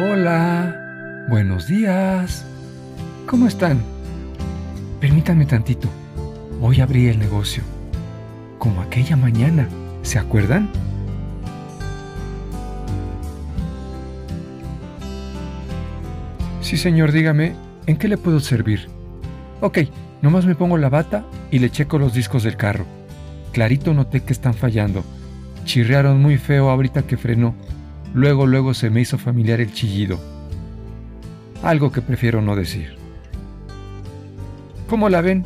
Hola, buenos días. ¿Cómo están? Permítanme tantito. Hoy abrí el negocio. Como aquella mañana, ¿se acuerdan? Sí, señor, dígame, ¿en qué le puedo servir? Ok, nomás me pongo la bata y le checo los discos del carro. Clarito noté que están fallando. Chirrearon muy feo ahorita que frenó. Luego, luego se me hizo familiar el chillido. Algo que prefiero no decir. ¿Cómo la ven?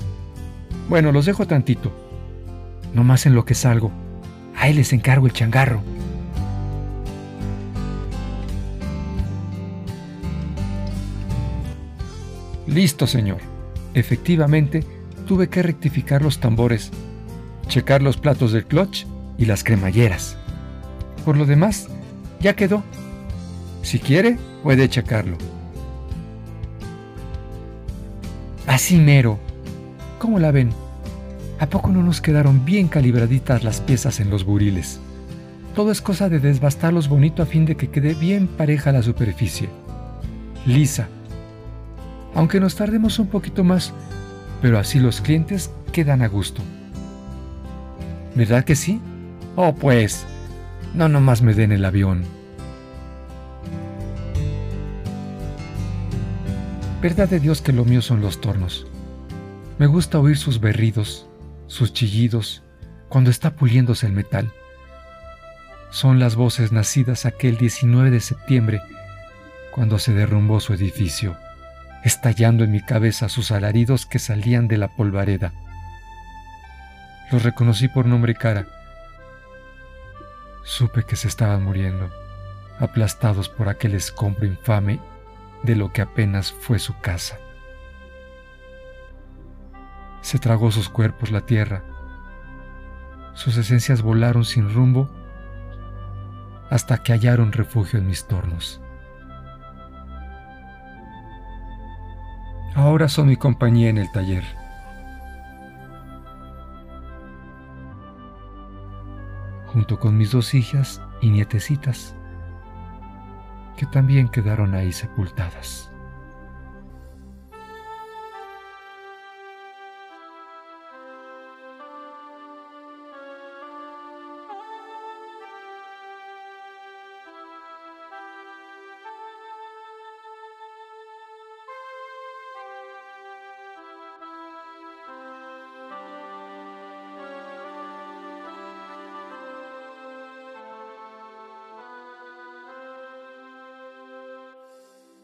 Bueno, los dejo tantito. Nomás en lo que salgo. Ahí les encargo el changarro. Listo, señor. Efectivamente, tuve que rectificar los tambores, checar los platos del clutch y las cremalleras. Por lo demás, ya quedó. Si quiere, puede checarlo. Así. ¿Cómo la ven? ¿A poco no nos quedaron bien calibraditas las piezas en los buriles? Todo es cosa de desbastarlos bonito a fin de que quede bien pareja la superficie. Lisa, aunque nos tardemos un poquito más, pero así los clientes quedan a gusto. ¿Verdad que sí? Oh, pues, no nomás me den el avión. Verdad de Dios que lo mío son los tornos. Me gusta oír sus berridos, sus chillidos, cuando está puliéndose el metal. Son las voces nacidas aquel 19 de septiembre, cuando se derrumbó su edificio estallando en mi cabeza sus alaridos que salían de la polvareda. Los reconocí por nombre cara. Supe que se estaban muriendo, aplastados por aquel escombro infame de lo que apenas fue su casa. Se tragó sus cuerpos la tierra, sus esencias volaron sin rumbo hasta que hallaron refugio en mis tornos. Ahora son mi compañía en el taller. Junto con mis dos hijas y nietecitas, que también quedaron ahí sepultadas.